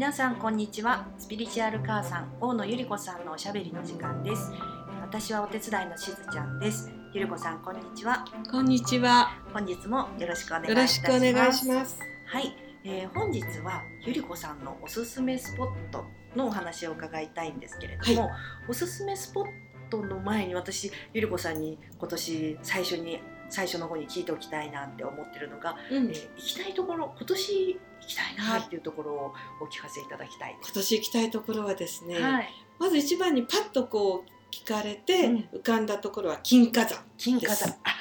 皆さんこんにちは。スピリチュアル母さん大野ゆり子さんのおしゃべりの時間です。私はお手伝いのしずちゃんです。ゆり子さんこんにちは。こんにちは。本日もよろしくお願いいよろしたします。くお願いします。はい、えー本日はゆり子さんのおすすめスポットのお話を伺いたいんですけれども、おすすめスポットの前に私ゆり子さんに今年最初に最初の方に聞いておきたいなって思ってるのが、うん、えー行きたいところ今年行きたいなっていうところをお聞かせいただきたい。今年行きたいところはですね、はい、まず一番にパッとこう聞かれてうん。浮かんだところは金華山。金華山。あ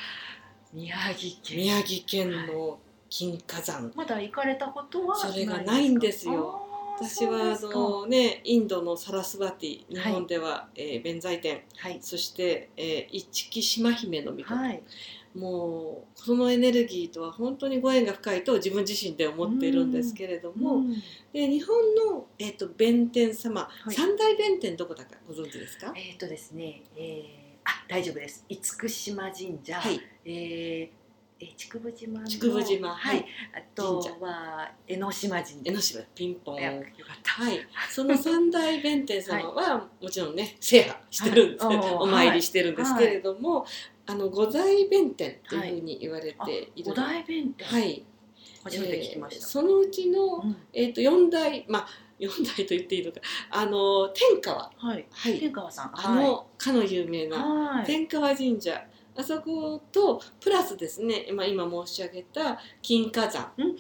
宮城県。宮城県の金華山。まだ行かれたことはそれがないんですよ。私はあのねインドのサラスバティ日はい本では、えー弁財天。はい。そして、えー、一木島姫の御事、はいもうそのエネルギーとは本当にご縁が深いと自分自身で思っているんですけれども、うん。で日本の、えー、と弁天様、い。三大弁天どこだかご存知ですか？えっ、とですね、えー、あ大丈夫です。厳島神社、はい。えーえー筑部島の筑部島ははい。い、あとは江ノ島神社。江ノ島。ピンポン。よかった。はい、その三大弁天様はもちろんね制覇してるんです、はい。お参りしてるんですけれども、あの五大弁天というふうに言われあてい。る五大弁天、はい、初めて聞きました、えーそのうちの、うん。えー、と四大まあ四大と言っていいのか。あの天川。はい。はい。天川さん。あの、かの有名なはい。天川神社。あそことプラスですね、まあ、今申し上げた金華山。うん。は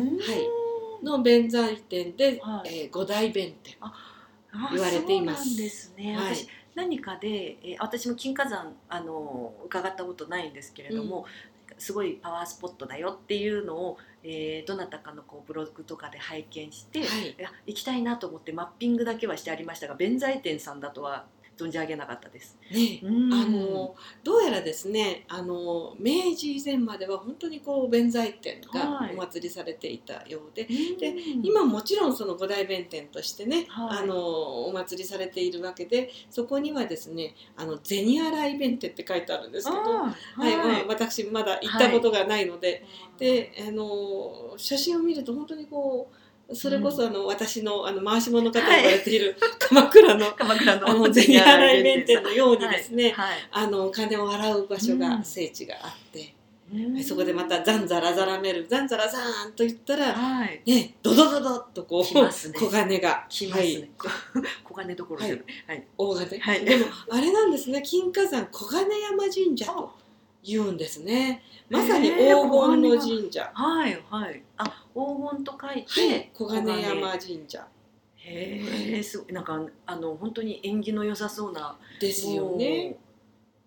い。の弁財天で、はい。えー五大弁天あ言われています。そうなんですね、はい。私何かで、えー私も金華山あの伺ったことないんですけれども、すごいパワースポットだよっていうのを、えーどなたかのこうブログとかで拝見して、はい。いや行きたいなと思ってマッピングだけはしてありましたが弁財天さんだとは存じ上げなかったです。ね。うん。あのどうやらですねあの明治以前までは本当にこう弁財天がはい。お祭りされていたようで、うん。で今もちろんその五大弁天としてね、はい。あのお祭りされているわけでそこにはですねあの銭洗弁天って書いてあるんですけど、はいはい。まあ、私まだ行ったことがないので、であの写真を見ると本当にこうそれこそあの、私のあの回し者方と言われている 鎌倉の鎌倉の。あの銭洗弁天のようにですね、はい。あの金を洗う場所が、うん。聖地があって、うん。そこでまたザンザラザラめるザンザラザーンと言ったら、はい。ね、ドドドドっとこう来ますね。小金が来ますね、はい、小金どころじゃない、はい。大金、はい。でもあれなんですね金華山小金山神社と言うんですね。まさに黄金の神社、はいはい。あ黄金と書いて、はい、小金山神社。へえすごい。なんかあの本当に縁起の良さそうなですよね。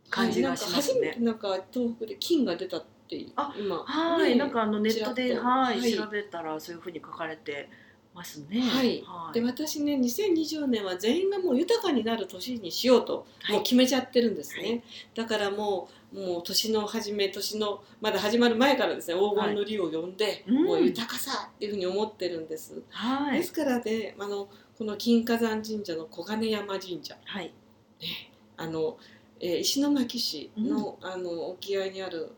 感じがしますはい、ねなんか初めてなんか東北で金が出たってあ今はい、ねなんかあのネットではい。調べたらそういうふうに書かれてますね。はい。で私ね2020年は全員がもう豊かになる年にしようとはい。もう決めちゃってるんですね、はい。だからもうもう年の初め年のまだ始まる前からですね黄金の利を呼んで、うん。もう豊かさっていうふうに思ってるんです、はい。ですからねあのこの金華山神社の小金山神社。はい。ねあの、えー石巻市の,、あの沖合にある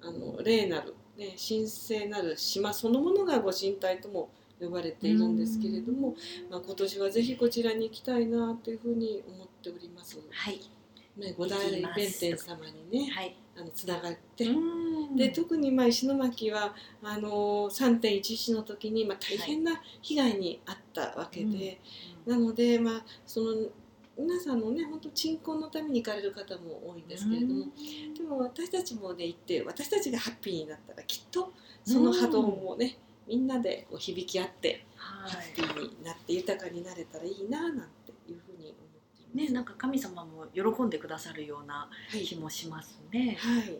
あの霊なる、ね、神聖なる島そのものがご神体とも呼ばれているんですけれども、まあ、今年はぜひこちらに行きたいなというふうに思っております。はい。ね、五大弁天様にねはい。あのつながって、うん。で特にまあ石巻はあの3.11の時にまあ大変な被害に遭ったわけで、なのでまあその皆さんのね本当鎮魂のために行かれる方も多いんですけれども、でも私たちもね行って私たちがハッピーになったらきっとその波動もね、みんなでこう響き合ってはハッピーになって豊かになれたらいいななんていうふうに思って。ね、なんか神様も喜んでくださるようなはい。気もしますね。はい。はい。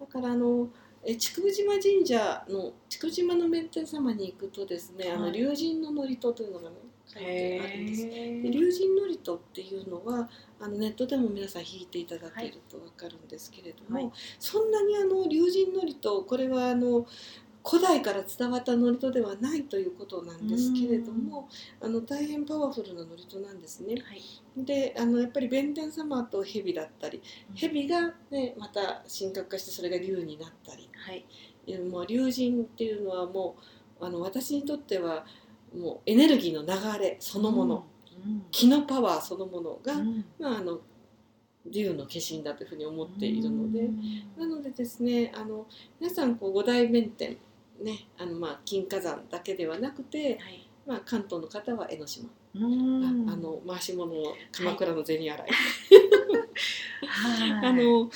だからあのえ筑部島神社の筑部島の弁天様に行くとですね、あはい。の龍神の祝詞というのがね書いてあるんです。でへ龍神祝詞っていうのはあのネットでも皆さん引いていただけると分かるんですけれども、はい。そんなにあの龍神祝詞これはあの古代から伝わった祝詞ではないということなんですけれどもあの大変パワフルな祝詞なんですね。はい。であのやっぱり弁天様と蛇だったり蛇が、ね、また神格化してそれが竜になったり。はい。もう竜神っていうのはもうあの私にとってはもうエネルギーの流れそのもの、うん。気のパワーそのものが、うん。まあ、あの竜の化身だというふうに思っているので、うん。なのでですねあの皆さんこう五大弁天ねあのまあ金華山だけではなくて、はい。まあ、関東の方は江ノ島、うん。ああの回し物の鎌倉の銭洗い、はい。あの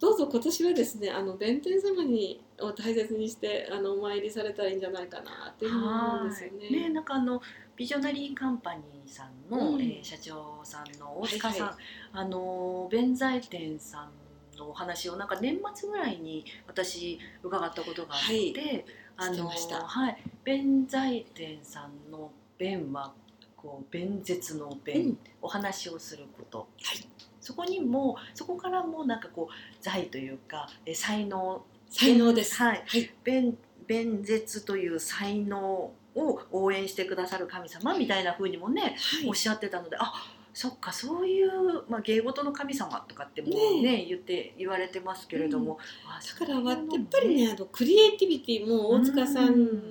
どうぞ今年はですねあの弁天様にを大切にしてあのお参りされたらいいんじゃないかなっていうふうに思うんですよね。はい。ねなんかあのビジョナリーカンパニーさんの、うん。えー社長さんの大塚さん、はいはい。あの弁財天さんのお話をなんか年末ぐらいに私伺ったことがあって、はい。あのはい。弁財天さんの弁はこう弁舌の弁、うん。お話をすること、はい。そこにもそこからもなんかこう財というかえー才能。才能です。はい。はい、弁弁舌という才能を応援してくださる神様みたいな風にもね、はい。おっしゃってたのであそっかそういう、まあ、芸事の神様とかってもうねね言って言われてますけれども、あだからやっぱりねあのクリエイティビティも大塚さんうん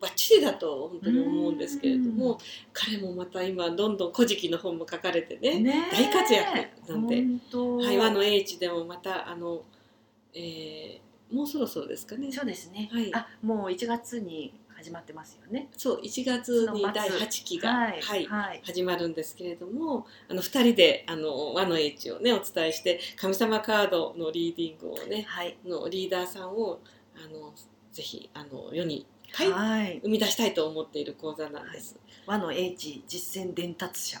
バッチリだと本当に思うんですけれども彼もまた今どんどん「古事記」の本も書かれてねね大活躍なんで和の英知でもまたあの、えーもうそろそろですかね。そうですね、はい。あもう1月に始まってますよね。そう1月に第8期が、はいはいはい。始まるんですけれどもあの2人であの和の英知をねお伝えして神様カードのリーディングをねはい。のリーダーさんをあのぜひあの世に、はいはい。生み出したいと思っている講座なんです。和の英知実践伝達者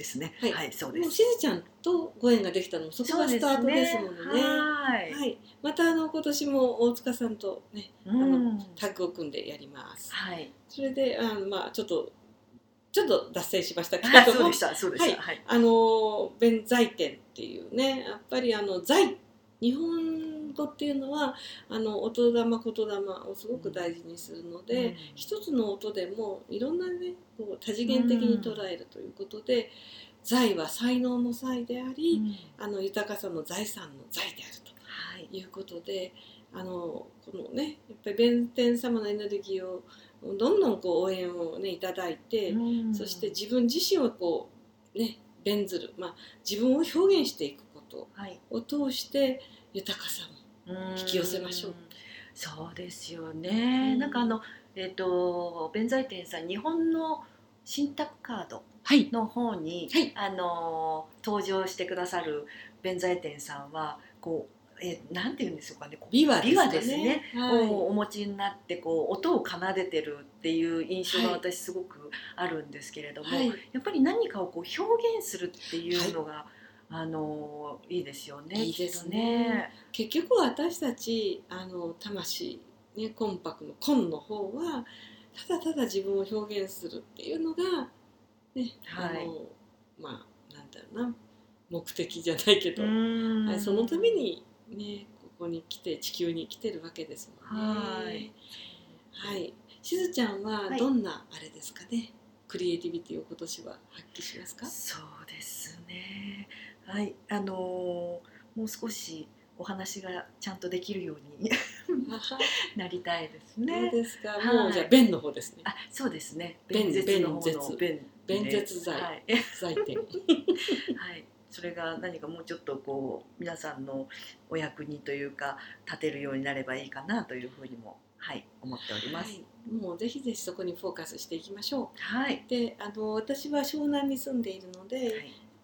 ですね。はい。はい、そうです。もうしずちゃんとご縁ができたのもそこがスタートですものね。はい、はい、またあの今年も大塚さんとねうん。タッグを組んでやります。はい。それであのまあちょっとちょっと脱線しましたけはい、れども。そうでした、そうでした。はい。あの弁財天っていうねやっぱりあの財日本語っていうのはあの音玉言霊をすごく大事にするので、うん一つの音でもいろんなねこう多次元的に捉えるということで、財は才能の才であり、あの豊かさの財産の財であると。はい。いうことであのこのねやっぱり弁天様のエネルギーをどんどんこう応援をねいただいて、うんそして自分自身をこうね弁ずる、まあ、自分を表現していくことはい。を通して豊かさも引き寄せましょう。そうですよね。うんなんかあのえっ、と弁財天さん日本の信託カードはいの方に、はいあの登場してくださる弁財天さんはこうえなんて言うんでしょうかね。琵琶琵琶ですね。はいをお持ちになってこう音を奏でてるっていう印象がはい私すごくあるんですけれども、はいやっぱり何かをこう表現するっていうのが、あのいいですよね。いいですね。結局私たちあの魂、ね、魂魄の魂の方はただただ自分を表現するっていうのが、ねはい。あのまあなんだろうな目的じゃないけど、うん。はい、そのためにねここに来て地球に来てるわけですもんね。はい。はい、しずちゃんははい。どんなあれですかね、クリエイティビティを今年は発揮しますか？そうですね。はい、あのーもう少しお話がちゃんとできるように なりたいですそうね。ですか、はいもうじゃあ弁の方ですねあ、そうですね。弁舌の方の弁弁で舌剤はい、財天 はい。それが何かもうちょっとこう皆さんのお役にというか立てるようになればいいかなというふうにもはい思っております。はい、もうぜひぜひそこにフォーカスしていきましょはい。うであの私は湘南に住んでいるので、やっ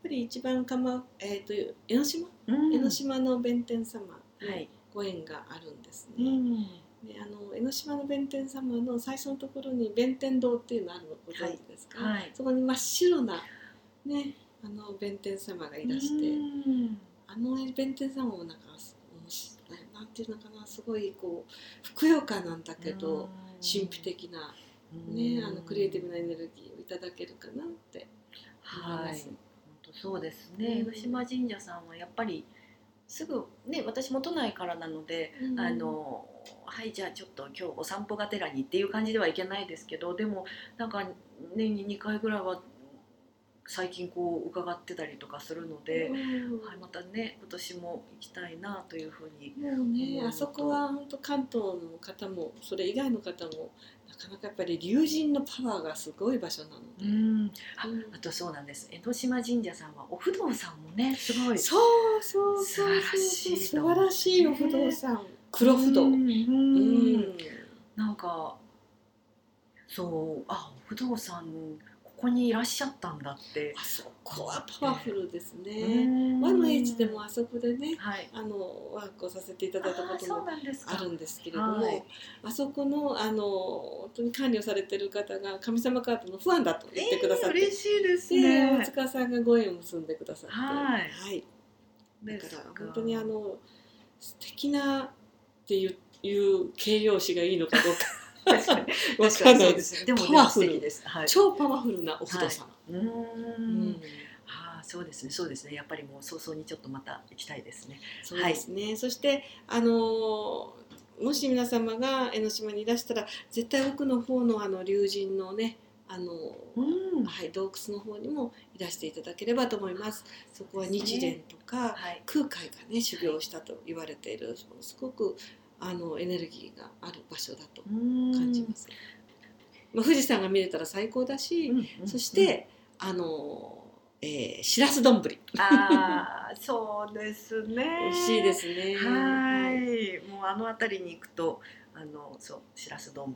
ぱり一番かま、えー、と江ノ島、うん。江ノ島の弁天様にはい。ご縁があるんですね、うん。であの江ノ島の弁天様の最初のところに弁天堂っていうのあるのご存知ですか、はい。そこに真っ白なねあの弁天様がいらして、うん。あの弁天様もなんかおもしなんていうのかなすごいこうふくよかなんだけど、神秘的な、ね、あのクリエイティブなエネルギーをいただけるかなって思いはい、ます。本当そうですね。う島神社さんはやっぱりすぐね、私も都内からなので、うんあのはいじゃあちょっと今日お散歩がてらにっていう感じではいけないですけど、でもなんか年に2回ぐらいは最近こう伺ってたりとかするので、うん。はい、またね今年も行きたいなというふうにもうね、うんあそこは本当関東の方もそれ以外の方もなかなかやっぱり龍神のパワーがすごい場所なので、うん。あとそうなんです。江ノ島神社さんはお不動さんもねすごいそうそうそうそう。素素晴らし晴らしいお不動産。黒不動、ううん。ん。なんかそうあお不動産ここにいらっしゃったんだって。あそこはパワフルですうね。ん。和のエイジでもあそこでねはい。あのワークをさせていただいたこともあるんですけれども、はい。あそこのあの本当に管理をされてる方が神様カードのファンだと言ってくださって、えー嬉しいですでね大塚さんがご縁を結んでくださって、はい。はい、だから本当にあの素敵なっていういう形容詞がいいのかどうか確かに。わ確かにそうですすでもパワフル。です。はい。超パワフルなお不動様、うーうん。んああそうですね。そうですね。やっぱりもう早々にちょっとまた行きたいですね。そうですね、そしてあのもし皆様が江ノ島にいらしたら絶対奥の方のあの龍神のねあの、うん。はい、洞窟の方にもいらしていただければと思います。そこは日蓮とか、はい。空海がね修行したと言われているすごくあのエネルギーがある場所だと感感じます。まあ、富士山が見れたら最高だし、そして、あの、えー、しらす丼。ああそうですね。美味しいですね。はい。もうあの辺りに行くとあのそうしらす丼。は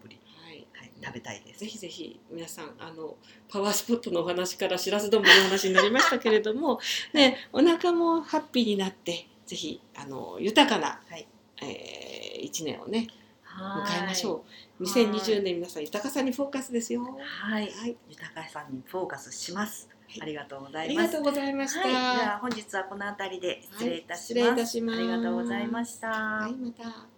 い。はい食べたいです。ぜひぜひ皆さんあのパワースポットのお話からしらす丼の話になりましたけれども、ね、お腹もハッピーになってぜひあの豊かな、はい。えー、1年をね迎迎えましょう。はい2020年皆さん豊かさにフォーカスですよ。はいはい、豊かさにフォーカスします、はいありがとうござあいますりがとうございました。はい、では本日はこの辺りで失礼いたします。はい失礼いたしますありがとうございました。はい、また。